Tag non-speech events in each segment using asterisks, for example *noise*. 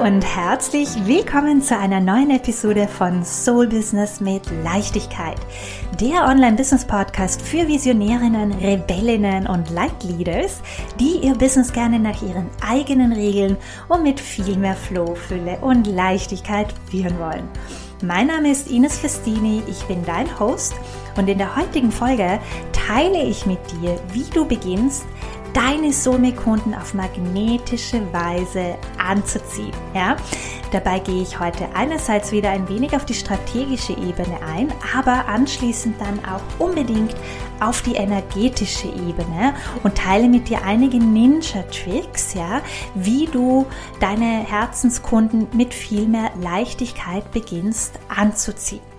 und herzlich willkommen zu einer neuen Episode von Soul Business mit Leichtigkeit, der Online-Business-Podcast für Visionärinnen, Rebellinnen und Leitleaders, die ihr Business gerne nach ihren eigenen Regeln und mit viel mehr Flow, Fülle und Leichtigkeit führen wollen. Mein Name ist Ines Festini, ich bin dein Host und in der heutigen Folge teile ich mit dir, wie du beginnst, deine Soulmate-Kunden auf magnetische Weise anzuziehen. Ja? Dabei gehe ich heute einerseits wieder ein wenig auf die strategische Ebene ein, aber anschließend dann auch unbedingt auf die energetische Ebene und teile mit dir einige Ninja-Tricks, ja, wie du deine Herzenskunden mit viel mehr Leichtigkeit beginnst anzuziehen.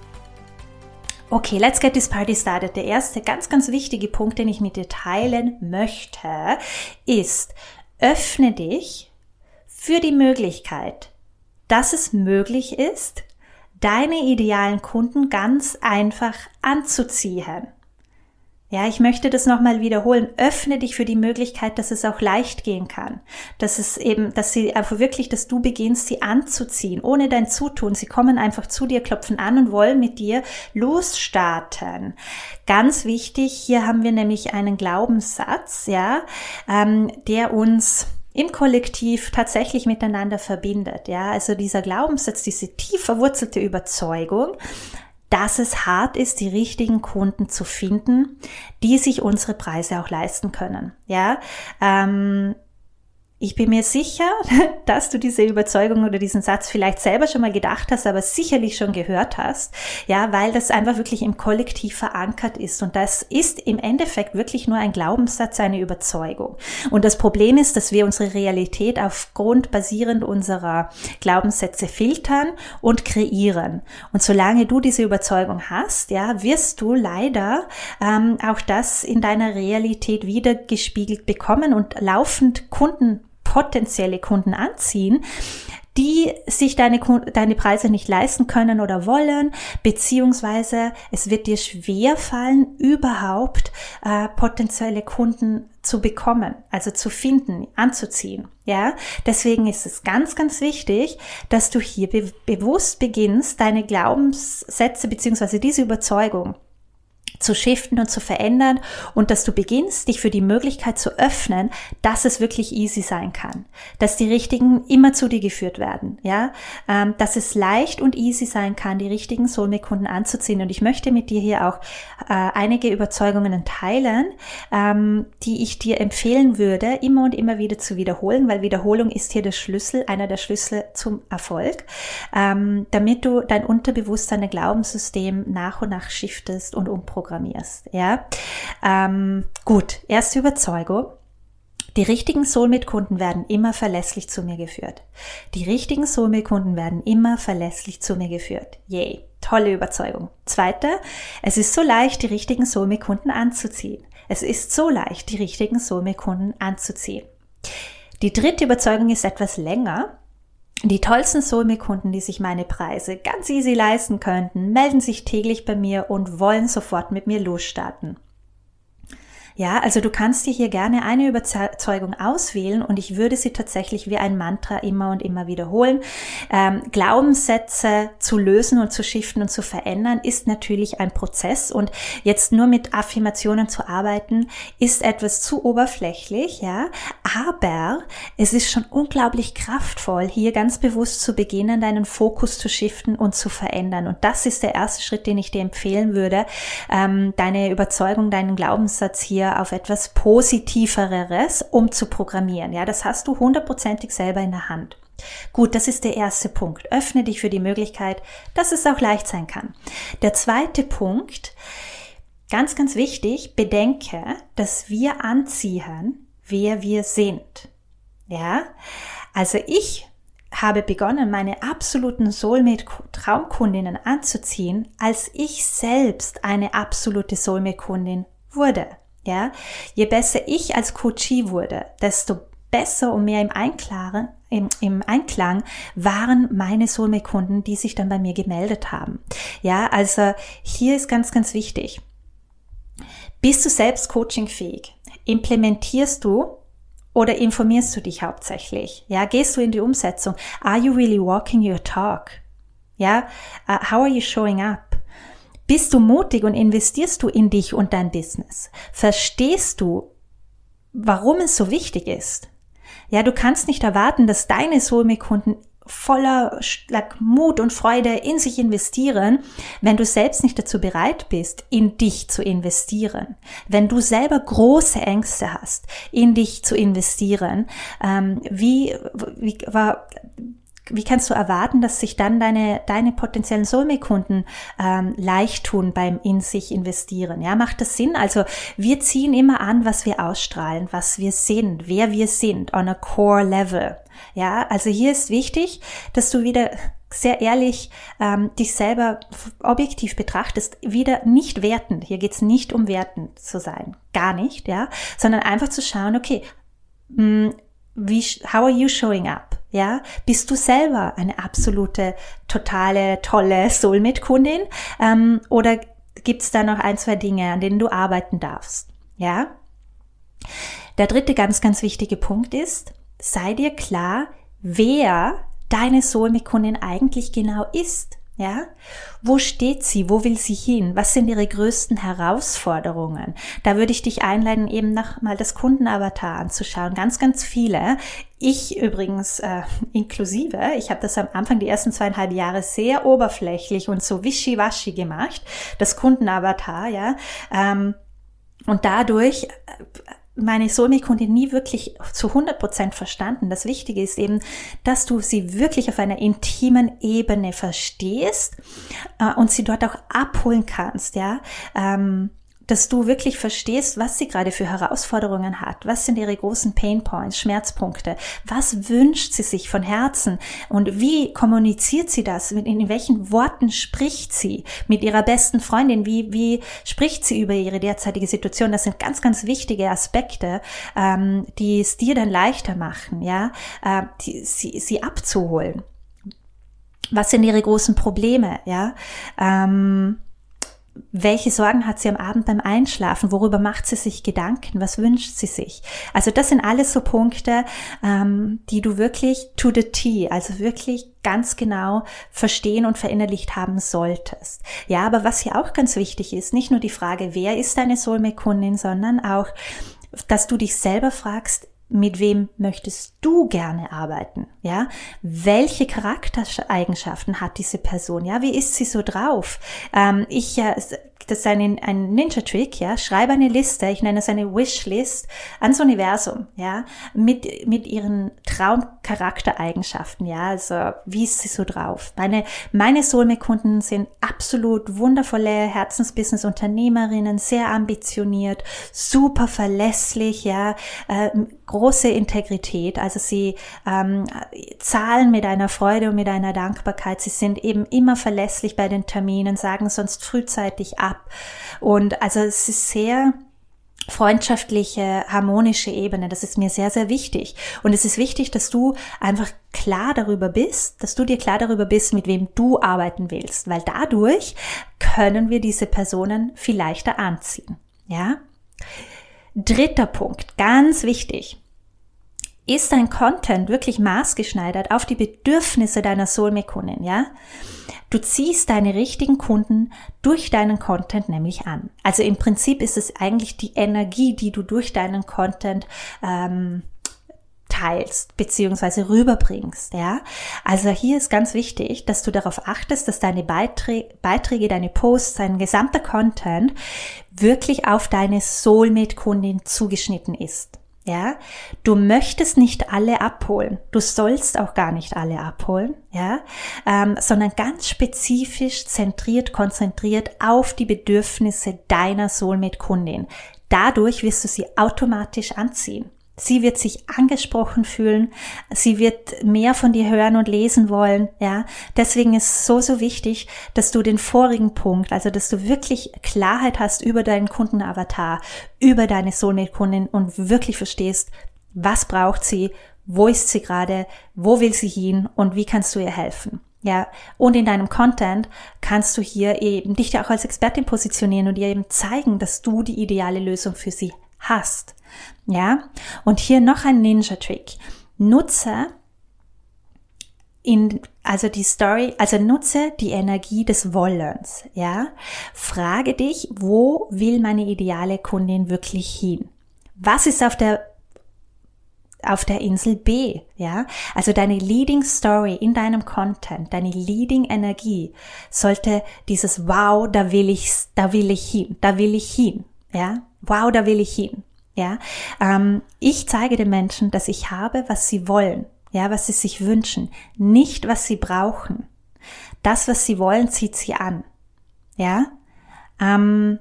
Okay, let's get this party started. Der erste ganz, ganz wichtige Punkt, den ich mit dir teilen möchte, ist, öffne dich für die Möglichkeit, dass es möglich ist, deine idealen Kunden ganz einfach anzuziehen. Ja, ich möchte das nochmal wiederholen. Öffne dich für die Möglichkeit, dass es auch leicht gehen kann. Dass es eben, dass sie einfach wirklich, dass du beginnst, sie anzuziehen, ohne dein Zutun. Sie kommen einfach zu dir, klopfen an und wollen mit dir losstarten. Ganz wichtig, hier haben wir nämlich einen Glaubenssatz, ja, ähm, der uns im Kollektiv tatsächlich miteinander verbindet. Ja, also dieser Glaubenssatz, diese tief verwurzelte Überzeugung, dass es hart ist, die richtigen Kunden zu finden, die sich unsere Preise auch leisten können. Ja, ähm, ich bin mir sicher, *laughs* dass du diese Überzeugung oder diesen Satz vielleicht selber schon mal gedacht hast, aber sicherlich schon gehört hast, ja, weil das einfach wirklich im Kollektiv verankert ist. Und das ist im Endeffekt wirklich nur ein Glaubenssatz, eine Überzeugung. Und das Problem ist, dass wir unsere Realität aufgrund basierend unserer Glaubenssätze filtern und kreieren. Und solange du diese Überzeugung hast, ja, wirst du leider ähm, auch das in deiner Realität wieder gespiegelt bekommen und laufend Kunden potenzielle Kunden anziehen, die sich deine, deine Preise nicht leisten können oder wollen, beziehungsweise es wird dir schwer fallen, überhaupt äh, potenzielle Kunden zu bekommen, also zu finden, anzuziehen. Ja, deswegen ist es ganz, ganz wichtig, dass du hier be bewusst beginnst, deine Glaubenssätze beziehungsweise diese Überzeugung zu shiften und zu verändern und dass du beginnst, dich für die Möglichkeit zu öffnen, dass es wirklich easy sein kann, dass die richtigen immer zu dir geführt werden, ja, ähm, dass es leicht und easy sein kann, die richtigen Soulmate-Kunden anzuziehen. Und ich möchte mit dir hier auch äh, einige Überzeugungen teilen, ähm, die ich dir empfehlen würde, immer und immer wieder zu wiederholen, weil Wiederholung ist hier der Schlüssel, einer der Schlüssel zum Erfolg, ähm, damit du dein Unterbewusstsein, dein Glaubenssystem nach und nach shiftest und umprogrammierst programmierst. Ja, ähm, gut. Erste Überzeugung. Die richtigen Soulmate-Kunden werden immer verlässlich zu mir geführt. Die richtigen Soulmate-Kunden werden immer verlässlich zu mir geführt. Yay. Tolle Überzeugung. Zweite, es ist so leicht, die richtigen Soulmate-Kunden anzuziehen. Es ist so leicht, die richtigen Soulmate-Kunden anzuziehen. Die dritte Überzeugung ist etwas länger die tollsten Soulmate-Kunden, die sich meine Preise ganz easy leisten könnten, melden sich täglich bei mir und wollen sofort mit mir losstarten. Ja, also du kannst dir hier gerne eine Überzeugung auswählen und ich würde sie tatsächlich wie ein Mantra immer und immer wiederholen. Ähm, Glaubenssätze zu lösen und zu shiften und zu verändern ist natürlich ein Prozess und jetzt nur mit Affirmationen zu arbeiten ist etwas zu oberflächlich, ja, aber es ist schon unglaublich kraftvoll, hier ganz bewusst zu beginnen, deinen Fokus zu shiften und zu verändern und das ist der erste Schritt, den ich dir empfehlen würde, ähm, deine Überzeugung, deinen Glaubenssatz hier hier auf etwas Positiveres umzuprogrammieren. Ja, das hast du hundertprozentig selber in der Hand. Gut, das ist der erste Punkt. Öffne dich für die Möglichkeit, dass es auch leicht sein kann. Der zweite Punkt, ganz, ganz wichtig, bedenke, dass wir anziehen, wer wir sind. Ja, also ich habe begonnen, meine absoluten Soulmate-Traumkundinnen anzuziehen, als ich selbst eine absolute Soulmate-Kundin wurde. Ja, je besser ich als Coachie wurde, desto besser und mehr im Einklang, im, im Einklang waren meine Soulmate-Kunden, die sich dann bei mir gemeldet haben. Ja, also hier ist ganz, ganz wichtig. Bist du selbst coachingfähig? Implementierst du Oder informierst du dich hauptsächlich? Ja, gehst du in die Umsetzung? Are you really walking your talk? Ja, uh, how are you showing up? Bist du mutig und investierst du in dich und dein Business? Verstehst du, warum es so wichtig ist? Ja, du kannst nicht erwarten, dass deine Soulmate-Kunden voller Mut und Freude in sich investieren, wenn du selbst nicht dazu bereit bist, in dich zu investieren. Wenn du selber große Ängste hast, in dich zu investieren, ähm, wie, wie war wie kannst du erwarten, dass sich dann deine, deine potenziellen Soulmate-Kunden ähm, leicht tun beim in sich investieren? Ja, macht das Sinn? Also wir ziehen immer an, was wir ausstrahlen, was wir sind, wer wir sind on a core level. Ja, also hier ist wichtig, dass du wieder sehr ehrlich ähm, dich selber objektiv betrachtest, wieder nicht wertend. Hier geht's nicht um wertend zu sein, gar nicht, ja, sondern einfach zu schauen, okay, mh, hm, wie, how are you showing up? Ja, bist du selber eine absolute, totale, tolle Soulmate-Kundin? Ähm, oder gibt's da noch ein, zwei Dinge, an denen du arbeiten darfst? Ja. Der dritte ganz, ganz wichtige Punkt ist, sei dir klar, wer deine Soulmate-Kundin eigentlich genau ist. Ja? Wo steht sie? Wo will sie hin? Was sind ihre größten Herausforderungen? Da würde ich dich einladen, eben noch mal das Kundenavatar anzuschauen. Ganz, ganz viele. Ich übrigens äh, inklusive. Ich habe das am Anfang die ersten zweieinhalb Jahre sehr oberflächlich und so wischiwaschi gemacht. Das Kundenavatar, ja. Ähm, und dadurch äh, meine Soulmate-Kundin nie wirklich zu 100 Prozent verstanden. Das Wichtige ist eben, dass du sie wirklich auf einer intimen Ebene verstehst äh, und sie dort auch abholen kannst, ja. Ähm, dass du wirklich verstehst, was sie gerade für Herausforderungen hat, was sind ihre großen Pain Points, Schmerzpunkte, was wünscht sie sich von Herzen und wie kommuniziert sie das, in welchen Worten spricht sie mit ihrer besten Freundin, wie, wie spricht sie über ihre derzeitige Situation. Das sind ganz, ganz wichtige Aspekte, ähm, die es dir dann leichter machen, ja, äh, die, sie, sie abzuholen. Was sind ihre großen Probleme, ja? Ähm, welche Sorgen hat sie am Abend beim Einschlafen? Worüber macht sie sich Gedanken? Was wünscht sie sich? Also das sind alles so Punkte, ähm, die du wirklich to the T, also wirklich ganz genau verstehen und verinnerlicht haben solltest. Ja, aber was hier auch ganz wichtig ist, nicht nur die Frage, wer ist deine Soulmate-Kundin, sondern auch, dass du dich selber fragst, mit wem möchtest du gerne arbeiten? Ja, welche Charaktereigenschaften hat diese Person? Ja, wie ist sie so drauf? Ähm, ich äh, das ist ein, ein Ninja-Trick, ja, schreibe eine Liste, ich nenne es eine Wishlist ans Universum, ja, mit, mit ihren Traumcharaktereigenschaften, ja, also wie ist sie so drauf? Meine, meine Soulmate-Kunden sind absolut wundervolle Herzensbusiness-Unternehmerinnen, sehr ambitioniert, super verlässlich, ja, äh, große Integrität, also sie ähm, zahlen mit einer Freude und mit einer Dankbarkeit, sie sind eben immer verlässlich bei den Terminen, sagen sonst frühzeitig ab, ab. Und also es ist sehr freundschaftliche, harmonische Ebene. Das ist mir sehr, sehr wichtig. Und es ist wichtig, dass du einfach klar darüber bist, dass du dir klar darüber bist, mit wem du arbeiten willst, weil dadurch können wir diese Personen viel leichter anziehen. Ja? Dritter Punkt, ganz wichtig. Ist dein Content wirklich maßgeschneidert auf die Bedürfnisse deiner Soulmate-Kundin, ja? Du ziehst deine richtigen Kunden durch deinen Content nämlich an. Also im Prinzip ist es eigentlich die Energie, die du durch deinen Content ähm, teilst beziehungsweise rüberbringst, ja. Also hier ist ganz wichtig, dass du darauf achtest, dass deine Beiträge, Beiträge deine Posts, dein gesamter Content wirklich auf deine Soulmate-Kundin zugeschnitten ist. Ja, du möchtest nicht alle abholen. Du sollst auch gar nicht alle abholen, ja, ähm, sondern ganz spezifisch zentriert, konzentriert auf die Bedürfnisse deiner Soulmate-Kundin. Dadurch wirst du sie automatisch anziehen. Sie wird sich angesprochen fühlen. Sie wird mehr von dir hören und lesen wollen. Ja, deswegen ist so, so wichtig, dass du den vorigen Punkt, also dass du wirklich Klarheit hast über deinen Kundenavatar, über deine Soulmate-Kundin und wirklich verstehst, was braucht sie, wo ist sie gerade, wo will sie hin und wie kannst du ihr helfen. Ja, und in deinem Content kannst du hier eben dich auch als Expertin positionieren und ihr eben zeigen, dass du die ideale Lösung für sie hast. Ja? Und hier noch ein Ninja-Trick. Nutze in, also die Story, also nutze die Energie des Wollens, ja. Frage dich, wo will meine ideale Kundin wirklich hin? Was ist auf der auf der Insel B, ja? Also deine Leading Story in deinem Content, deine Leading Energie sollte dieses Wow, da will ich, da will ich hin, da will ich hin, ja? Wow, da will ich hin, ja? Ähm, ich zeige den Menschen, dass ich habe, was sie wollen, ja, was sie sich wünschen, nicht was sie brauchen. Das, was sie wollen, zieht sie an, ja? Ähm,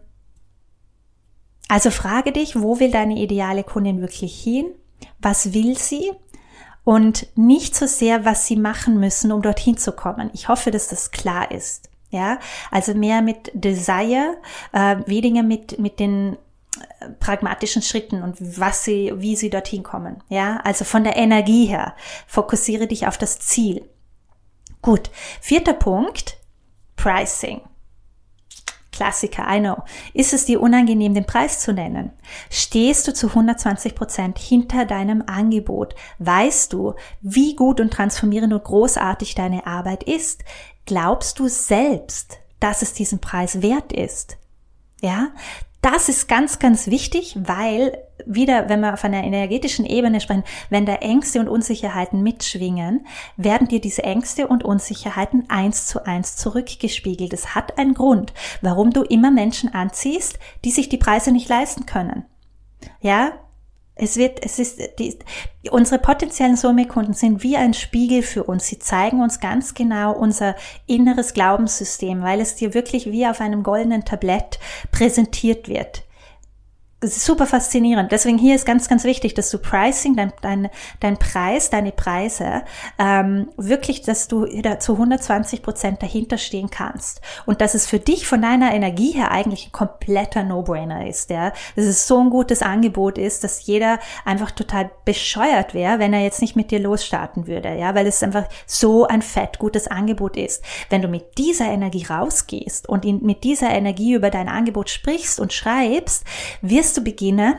also frage dich, wo will deine ideale Kundin wirklich hin? Was will sie? Und nicht so sehr, was sie machen müssen, um dorthin zu kommen. Ich hoffe, dass das klar ist. Ja, also mehr mit Desire, äh, weniger mit, mit den pragmatischen Schritten und was sie, wie sie dorthin kommen. Ja, also von der Energie her. Fokussiere dich auf das Ziel. Gut. Vierter Punkt. Pricing. Klassiker, I know. Ist es dir unangenehm, den Preis zu nennen? Stehst du zu 120 Prozent hinter deinem Angebot? Weißt du, wie gut und transformierend und großartig deine Arbeit ist? Glaubst du selbst, dass es diesen Preis wert ist? Ja, das ist ganz, ganz wichtig, weil wieder, wenn wir auf einer energetischen Ebene sprechen, wenn da Ängste und Unsicherheiten mitschwingen, werden dir diese Ängste und Unsicherheiten eins zu eins zurückgespiegelt. Es hat einen Grund, warum du immer Menschen anziehst, die sich die Preise nicht leisten können. Ja, es wird, es ist, die, unsere potenziellen Soulmate-Kunden sind wie ein Spiegel für uns. Sie zeigen uns ganz genau unser inneres Glaubenssystem, weil es dir wirklich wie auf einem goldenen Tablett präsentiert wird super faszinierend. Deswegen hier ist ganz, ganz wichtig, dass du Pricing, dein, dein, dein Preis, deine Preise, ähm, wirklich, dass du da zu 120 Prozent dahinter stehen kannst. Und dass es für dich von deiner Energie her eigentlich ein kompletter No-Brainer ist, ja. Dass es so ein gutes Angebot ist, dass jeder einfach total bescheuert wäre, wenn er jetzt nicht mit dir losstarten würde, ja, weil es einfach so ein fett gutes Angebot ist. Wenn du mit dieser Energie rausgehst und in, mit dieser Energie über dein Angebot sprichst und schreibst, wirst wirst du beginnen,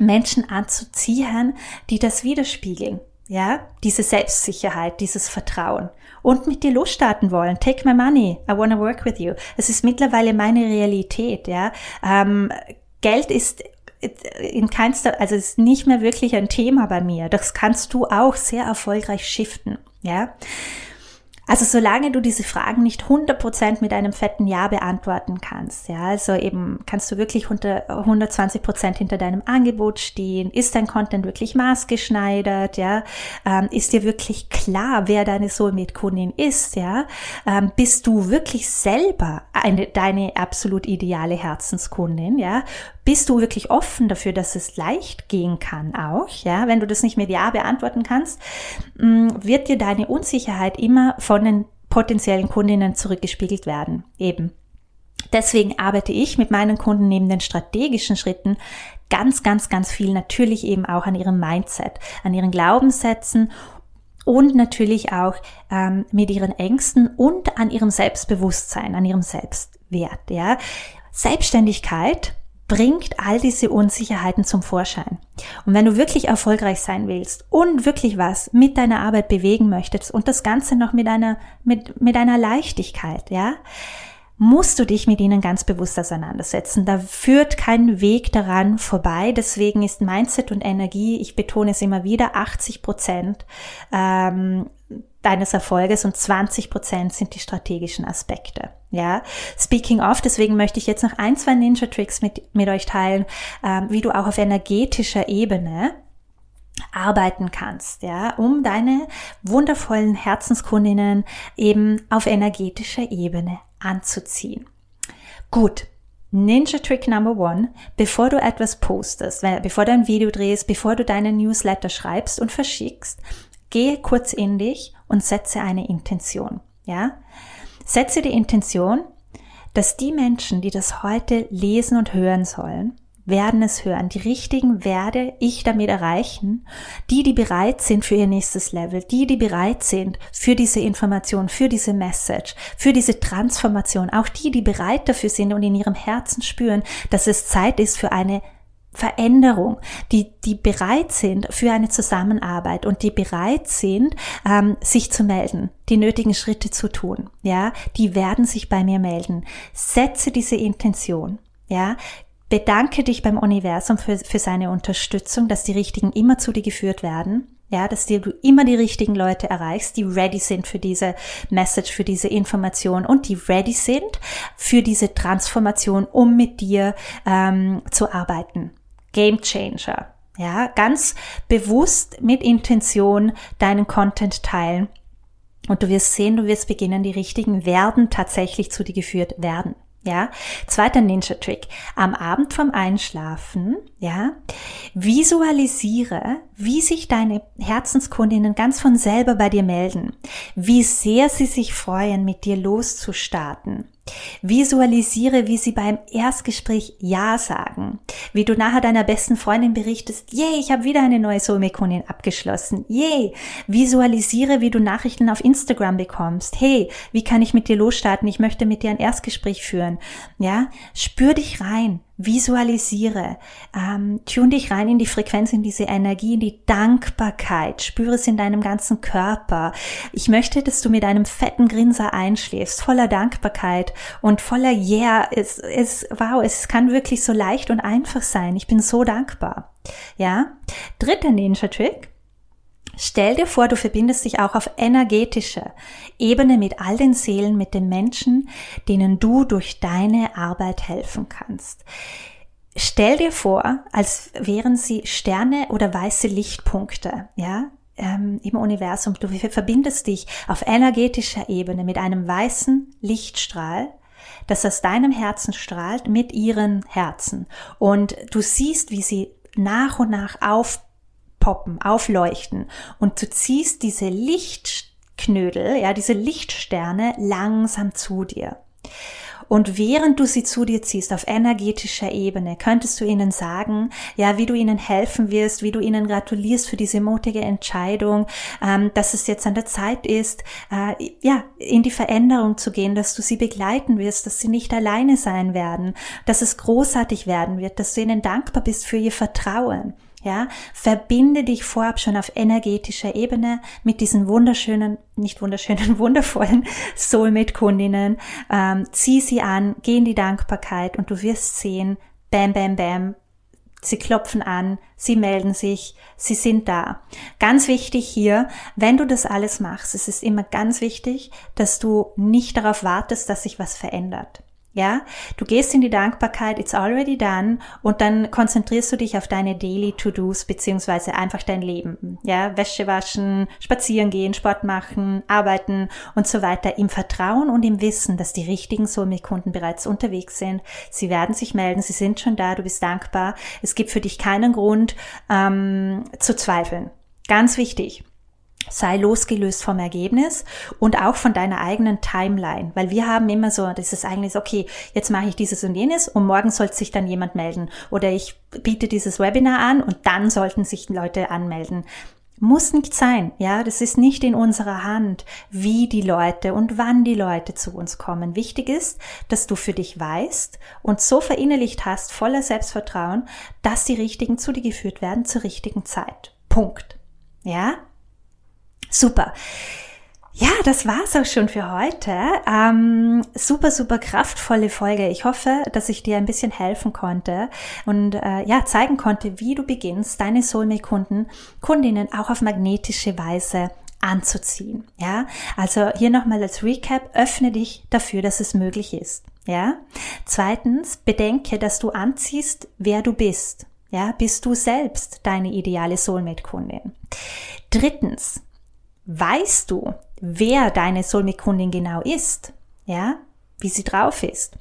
Menschen anzuziehen, die das widerspiegeln. Ja, diese Selbstsicherheit, dieses Vertrauen und mit dir losstarten wollen. Take my money, I wanna work with you. Es ist mittlerweile meine Realität. Ja, ähm, Geld ist in keinster, also ist nicht mehr wirklich ein Thema bei mir. Das kannst du auch sehr erfolgreich shiften. Ja, also solange du diese Fragen nicht 100% mit einem fetten Ja beantworten kannst, ja, also eben kannst du wirklich unter 120% hinter deinem Angebot stehen, ist dein Content wirklich maßgeschneidert, ja, ähm, ist dir wirklich klar, wer deine Soulmate-Kundin ist, ja, ähm, bist du wirklich selber eine, deine absolut ideale Herzenskundin, ja, bist du wirklich offen dafür, dass es leicht gehen kann auch, ja, wenn du das nicht mit Ja beantworten kannst, mm, wird dir deine Unsicherheit immer von den potenziellen Kundinnen zurückgespiegelt werden, eben. Deswegen arbeite ich mit meinen Kunden neben den strategischen Schritten ganz, ganz, ganz viel natürlich eben auch an ihrem Mindset, an ihren Glaubenssätzen und natürlich auch ähm, mit ihren Ängsten und an ihrem Selbstbewusstsein, an ihrem Selbstwert. Ja, Selbstständigkeit bringt all diese Unsicherheiten zum Vorschein. Und wenn du wirklich erfolgreich sein willst und wirklich was mit deiner Arbeit bewegen möchtest und das Ganze noch mit einer, mit, mit einer Leichtigkeit, ja, musst du dich mit ihnen ganz bewusst auseinandersetzen. Da führt kein Weg daran vorbei. Deswegen ist Mindset und Energie, ich betone es immer wieder, 80 Prozent ähm, deines Erfolges und 20 Prozent sind die strategischen Aspekte. Ja, speaking of, deswegen möchte ich jetzt noch ein, zwei Ninja Tricks mit, mit euch teilen, ähm, wie du auch auf energetischer Ebene arbeiten kannst, ja, um deine wundervollen Herzenskundinnen eben auf energetischer Ebene anzuziehen. Gut. Ninja Trick Number One, bevor du etwas postest, bevor du ein Video drehst, bevor du deinen Newsletter schreibst und verschickst, gehe kurz in dich und setze eine Intention, ja. Setze die Intention, dass die Menschen, die das heute lesen und hören sollen, werden es hören. Die richtigen werde ich damit erreichen. Die, die bereit sind für ihr nächstes Level, die, die bereit sind für diese Information, für diese Message, für diese Transformation, auch die, die bereit dafür sind und in ihrem Herzen spüren, dass es Zeit ist für eine Veränderung, die, die bereit sind für eine Zusammenarbeit und die bereit sind, ähm, sich zu melden, die nötigen Schritte zu tun, ja, die werden sich bei mir melden. Setze diese Intention, ja, bedanke dich beim Universum für, für seine Unterstützung, dass die Richtigen immer zu dir geführt werden. Ja, dass dir du immer die richtigen Leute erreichst, die ready sind für diese Message, für diese Information und die ready sind für diese Transformation, um mit dir ähm, zu arbeiten. Game Changer. Ja, ganz bewusst mit Intention deinen Content teilen. Und du wirst sehen, du wirst beginnen, die richtigen werden tatsächlich zu dir geführt werden. Ja, zweiter Ninja-Trick. Am Abend vom Einschlafen, ja, visualisiere, wie sich deine Herzenskundinnen ganz von selber bei dir melden, wie sehr sie sich freuen, mit dir loszustarten. Visualisiere, wie sie beim Erstgespräch Ja sagen, wie du nachher deiner besten Freundin berichtest, yay, ich habe wieder eine neue Soulmate-Kundin abgeschlossen, yay. Visualisiere, wie du Nachrichten auf Instagram bekommst, hey, wie kann ich mit dir losstarten, ich möchte mit dir ein Erstgespräch führen, ja, spür dich rein, Visualisiere, ähm, tune dich rein in die Frequenz, in diese Energie, in die Dankbarkeit, spüre es in deinem ganzen Körper. Ich möchte, dass du mit einem fetten Grinser einschläfst, voller Dankbarkeit und voller Yeah. Es, es, wow, es kann wirklich so leicht und einfach sein. Ich bin so dankbar. Ja. Dritter Ninja Trick. Stell dir vor, du verbindest dich auch auf energetischer Ebene mit all den Seelen, mit den Menschen, denen du durch deine Arbeit helfen kannst. Stell dir vor, als wären sie Sterne oder weiße Lichtpunkte, ja, ähm, im Universum. Du verbindest dich auf energetischer Ebene mit einem weißen Lichtstrahl, das aus deinem Herzen strahlt mit ihren Herzen. Und du siehst, wie sie nach und nach auf aufpoppen, aufleuchten und du ziehst diese Lichtknödel, ja, diese Lichtsterne langsam zu dir. Und während du sie zu dir ziehst auf energetischer Ebene, könntest du ihnen sagen, ja, wie du ihnen helfen wirst, wie du ihnen gratulierst für diese mutige Entscheidung, ähm, dass es jetzt an der Zeit ist, äh, ja, in die Veränderung zu gehen, dass du sie begleiten wirst, dass sie nicht alleine sein werden, dass es großartig werden wird, dass du ihnen dankbar bist für ihr Vertrauen. Ja, verbinde dich vorab schon auf energetischer Ebene mit diesen wunderschönen, nicht wunderschönen, *laughs* wundervollen Soulmate-Kundinnen. Ähm, zieh sie an, geh in die Dankbarkeit und du wirst sehen, bam, bam, bam, Sie klopfen an, sie melden sich, sie sind da. Ganz wichtig hier, wenn du das alles machst, es ist immer ganz wichtig, dass du nicht darauf wartest, dass sich was verändert. Ja, du gehst in die Dankbarkeit, it's already done und dann konzentrierst du dich auf deine Daily To-Dos beziehungsweise einfach dein Leben. Ja, Wäsche waschen, spazieren gehen, Sport machen, arbeiten und so weiter im Vertrauen und im Wissen, dass die richtigen Soulmate-Kunden bereits unterwegs sind. Sie werden sich melden, sie sind schon da, du bist dankbar. Es gibt für dich keinen Grund ähm, zu zweifeln. Ganz wichtig sei losgelöst vom Ergebnis und auch von deiner eigenen Timeline, weil wir haben immer so, das ist eigentlich so, okay, jetzt mache ich dieses und jenes und morgen soll sich dann jemand melden oder ich biete dieses Webinar an und dann sollten sich Leute anmelden. Muss nicht sein, ja, das ist nicht in unserer Hand, wie die Leute und wann die Leute zu uns kommen. Wichtig ist, dass du für dich weißt und so verinnerlicht hast, voller Selbstvertrauen, dass die Richtigen zu dir geführt werden zur richtigen Zeit. Punkt. Ja, Super. Ja, das war's auch schon für heute. Ähm, super, super kraftvolle Folge. Ich hoffe, dass ich dir ein bisschen helfen konnte und äh, ja zeigen konnte, wie du beginnst, deine Soulmate-Kunden, Kundinnen auch auf magnetische Weise anzuziehen. Ja, also hier nochmal als Recap: Öffne dich dafür, dass es möglich ist. Ja. Zweitens, bedenke, dass du anziehst, wer du bist. Ja, bist du selbst deine ideale Soulmate-Kundin. Drittens, weißt du, wer deine Soulmate-Kundin genau ist, ja, wie sie drauf ist.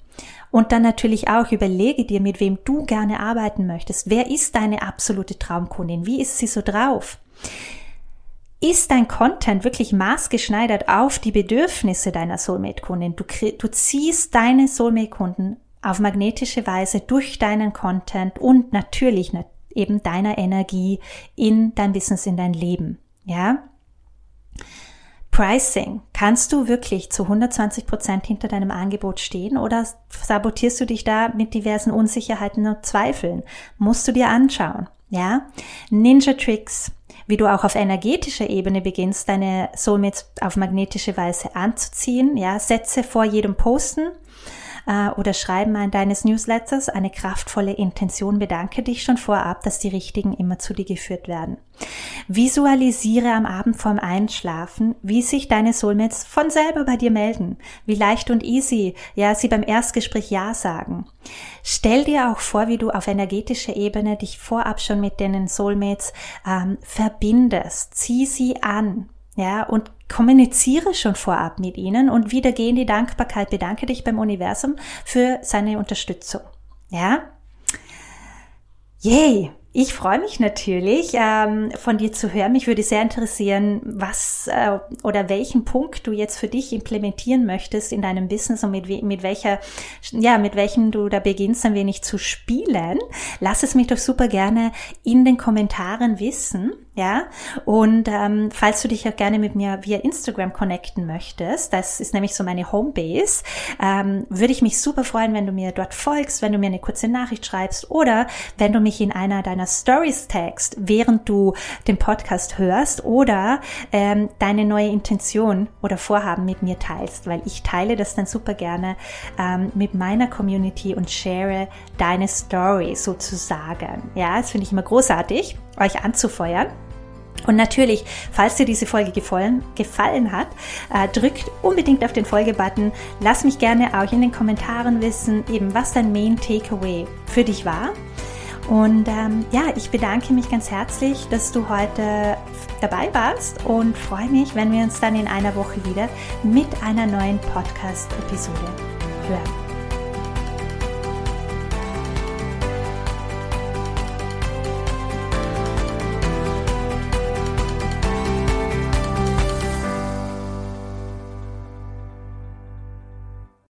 Und dann natürlich auch überlege dir, mit wem du gerne arbeiten möchtest. Wer ist deine absolute Traumkundin? Wie ist sie so drauf? Ist dein Content wirklich maßgeschneidert auf die Bedürfnisse deiner Soulmate-Kundin? Du, du ziehst deine Soulmate-Kunden auf magnetische Weise durch deinen Content und natürlich eben deiner Energie in dein Business, in dein Leben. Ja? Pricing. Kannst du wirklich zu 120 Prozent hinter deinem Angebot stehen oder sabotierst du dich da mit diversen Unsicherheiten und Zweifeln? Musst du dir anschauen. Ja? Ninja Tricks wie du auch auf energetischer Ebene beginnst, deine Soulmates auf magnetische Weise anzuziehen. Ja, setze vor jedem Posten äh, oder Schreiben an deines Newsletters eine kraftvolle Intention. Bedanke dich schon vorab, dass die richtigen immer zu dir geführt werden. Visualisiere am Abend vorm Einschlafen, wie sich deine Soulmates von selber bei dir melden, wie leicht und easy, ja, sie beim Erstgespräch Ja sagen. Stell dir auch vor, wie du auf energetischer Ebene dich vorab schon mit deinen Soulmates ähm, verbindest. Zieh sie an, ja, und kommuniziere schon vorab mit ihnen und wieder geh die Dankbarkeit. Bedanke dich beim Universum für seine Unterstützung. Ja? Yay! Ich freue mich natürlich, ähm, von dir zu hören. Mich würde sehr interessieren, was äh, oder welchen Punkt du jetzt für dich implementieren möchtest in deinem Business und mit, mit welcher, ja, mit welchem du da beginnst, ein wenig zu spielen. Lass es mich doch super gerne in den Kommentaren wissen. Ja, und ähm, falls du dich auch gerne mit mir via Instagram connecten möchtest, das ist nämlich so meine Homebase, ähm, würde ich mich super freuen, wenn du mir dort folgst, wenn du mir eine kurze Nachricht schreibst oder wenn du mich in einer deiner Stories tagst, während du den Podcast hörst oder ähm, deine neue Intention oder Vorhaben mit mir teilst, weil ich teile das dann super gerne ähm, mit meiner Community und share deine Story sozusagen. Ja, das finde ich immer großartig, euch anzufeuern. Und natürlich, falls dir diese Folge gefallen, gefallen hat, äh, drückt unbedingt auf den Folge-Button. Lass mich gerne auch in den Kommentaren wissen, eben was dein Main Takeaway für dich war. Und ähm, ja, ich bedanke mich ganz herzlich, dass du heute dabei warst und freue mich, wenn wir uns dann in einer Woche wieder mit einer neuen Podcast-Episode hören.